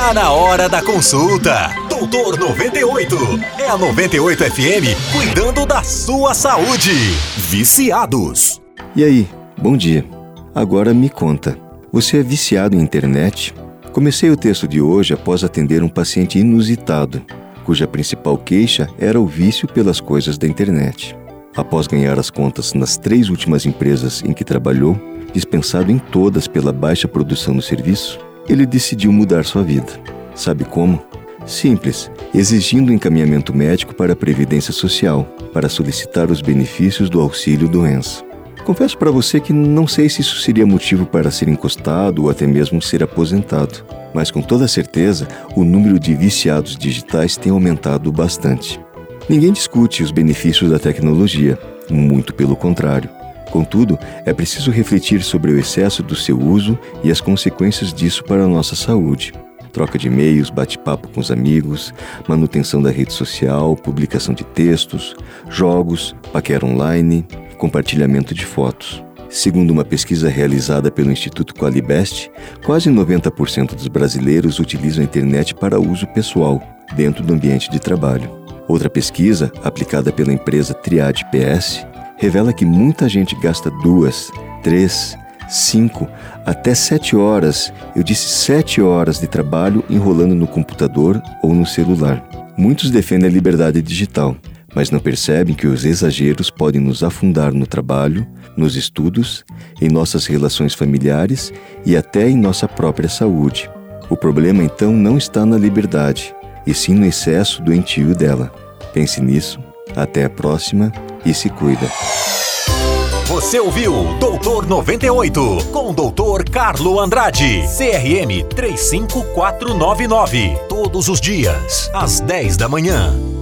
Tá na hora da consulta. Doutor 98. É a 98 FM cuidando da sua saúde. Viciados. E aí, bom dia. Agora me conta. Você é viciado em internet? Comecei o texto de hoje após atender um paciente inusitado, cuja principal queixa era o vício pelas coisas da internet. Após ganhar as contas nas três últimas empresas em que trabalhou, dispensado em todas pela baixa produção do serviço, ele decidiu mudar sua vida. Sabe como? Simples, exigindo encaminhamento médico para a Previdência Social, para solicitar os benefícios do auxílio doença. Confesso para você que não sei se isso seria motivo para ser encostado ou até mesmo ser aposentado, mas com toda certeza o número de viciados digitais tem aumentado bastante. Ninguém discute os benefícios da tecnologia, muito pelo contrário. Contudo, é preciso refletir sobre o excesso do seu uso e as consequências disso para a nossa saúde. Troca de e-mails, bate-papo com os amigos, manutenção da rede social, publicação de textos, jogos, paquera online, compartilhamento de fotos. Segundo uma pesquisa realizada pelo Instituto Qualibest, quase 90% dos brasileiros utilizam a internet para uso pessoal, dentro do ambiente de trabalho. Outra pesquisa, aplicada pela empresa Triad PS, revela que muita gente gasta duas, três, cinco, até sete horas, eu disse sete horas de trabalho enrolando no computador ou no celular. Muitos defendem a liberdade digital, mas não percebem que os exageros podem nos afundar no trabalho, nos estudos, em nossas relações familiares e até em nossa própria saúde. O problema então não está na liberdade, e sim no excesso doentio dela. Pense nisso. Até a próxima e se cuida. Você ouviu Doutor 98 com o Doutor Carlo Andrade, CRM 35499. Todos os dias, às 10 da manhã.